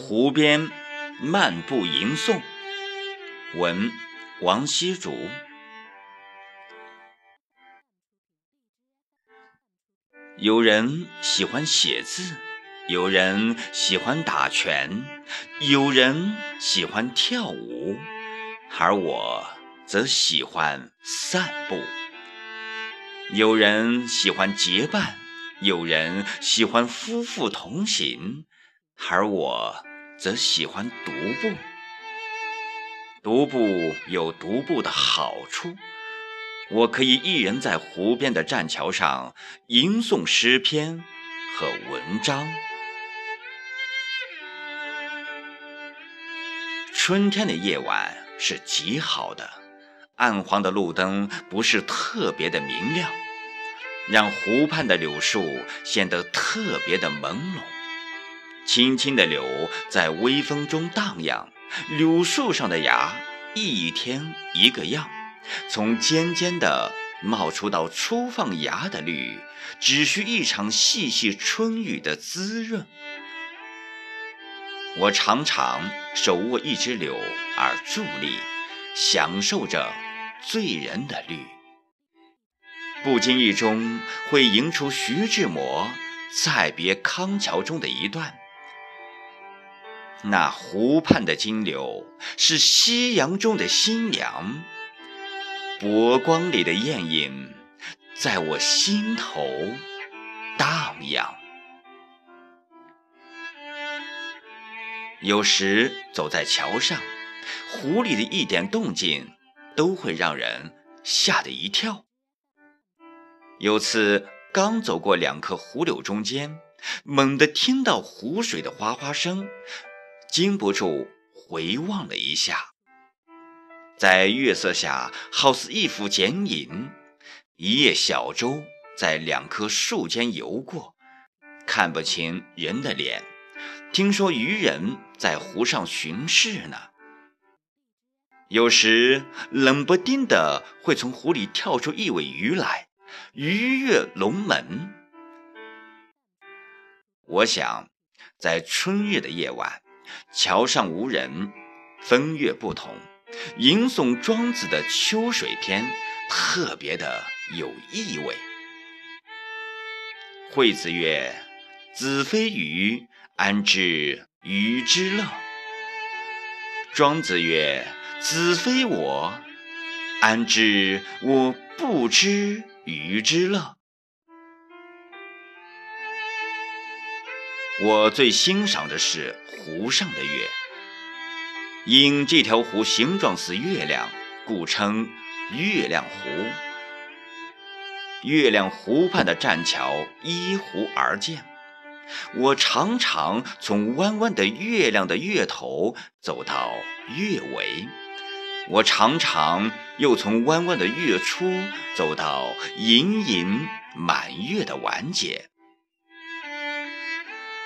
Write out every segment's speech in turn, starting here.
湖边漫步吟诵，文王羲竹。有人喜欢写字，有人喜欢打拳，有人喜欢跳舞，而我则喜欢散步。有人喜欢结伴，有人喜欢夫妇同行。而我则喜欢独步。独步有独步的好处，我可以一人在湖边的栈桥上吟诵诗篇和文章。春天的夜晚是极好的，暗黄的路灯不是特别的明亮，让湖畔的柳树显得特别的朦胧。青青的柳在微风中荡漾，柳树上的芽一天一个样，从尖尖的冒出到初放芽的绿，只需一场细细春雨的滋润。我常常手握一枝柳而伫立，享受着醉人的绿，不经意中会吟出徐志摩《再别康桥》中的一段。那湖畔的金柳是夕阳中的新娘，波光里的艳影在我心头荡漾。有时走在桥上，湖里的一点动静都会让人吓得一跳。有次刚走过两棵湖柳中间，猛地听到湖水的哗哗声。禁不住回望了一下，在月色下，好似一幅剪影。一叶小舟在两棵树间游过，看不清人的脸。听说渔人在湖上巡视呢。有时冷不丁的会从湖里跳出一尾鱼来，鱼跃龙门。我想，在春日的夜晚。桥上无人，风月不同，吟诵庄子的《秋水篇》特别的有意味。惠子曰：“子非鱼，安知鱼之乐？”庄子曰：“子非我，安知我不知鱼之乐？”我最欣赏的是湖上的月，因这条湖形状似月亮，故称月亮湖。月亮湖畔的栈桥依湖而建，我常常从弯弯的月亮的月头走到月尾，我常常又从弯弯的月初走到盈盈满月的完结。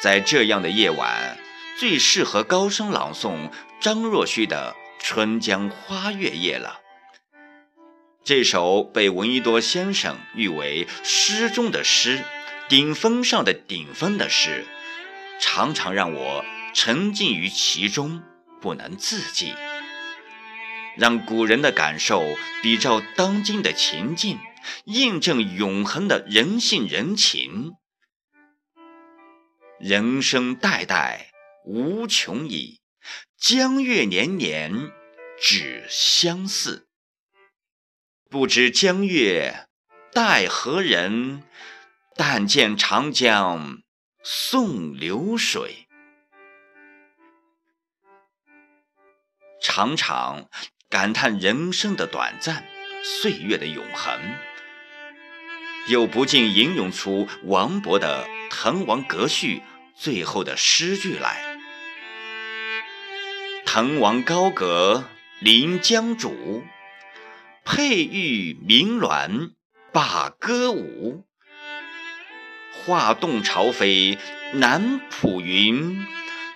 在这样的夜晚，最适合高声朗诵张若虚的《春江花月夜》了。这首被闻一多先生誉为诗中的诗，顶峰上的顶峰的诗，常常让我沉浸于其中，不能自己。让古人的感受比照当今的情境，印证永恒的人性人情。人生代代无穷已，江月年年只相似。不知江月待何人？但见长江送流水。常常感叹人生的短暂，岁月的永恒，又不禁吟咏出王勃的《滕王阁序》。最后的诗句来：滕王高阁临江渚，佩玉鸣鸾罢歌舞。画栋朝飞南浦云，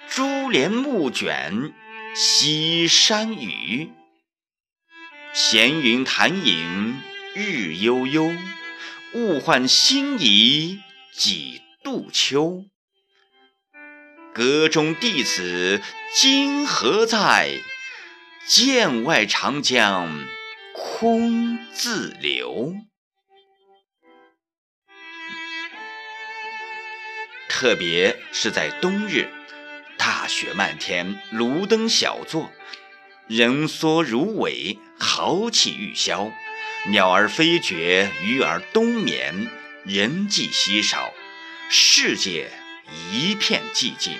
珠帘暮卷西山雨。闲云潭影日悠悠，物换星移几度秋。阁中弟子今何在？剑外长江空自流。特别是在冬日，大雪漫天，炉灯小坐，人缩如尾，豪气欲消，鸟儿飞绝，鱼儿冬眠，人迹稀少，世界一片寂静。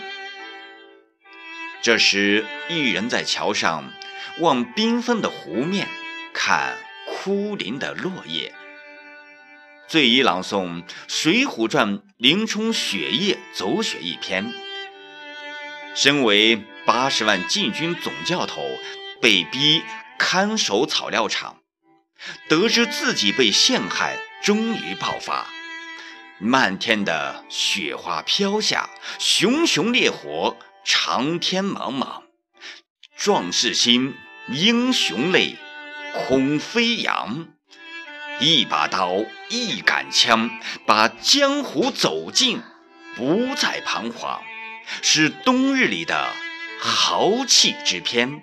这时，一人在桥上。望缤纷的湖面，看枯林的落叶。醉一朗诵《水浒传》林冲雪夜走雪一篇。身为八十万禁军总教头，被逼看守草料场，得知自己被陷害，终于爆发。漫天的雪花飘下，熊熊烈火，长天茫茫，壮士心。英雄泪，空飞扬。一把刀，一杆枪，把江湖走尽，不再彷徨，是冬日里的豪气之篇。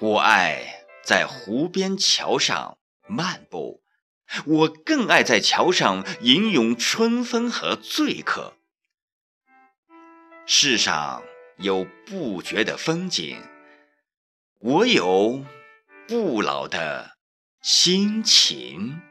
我爱在湖边桥上漫步，我更爱在桥上吟咏春风和醉客。世上。有不绝的风景，我有不老的心情。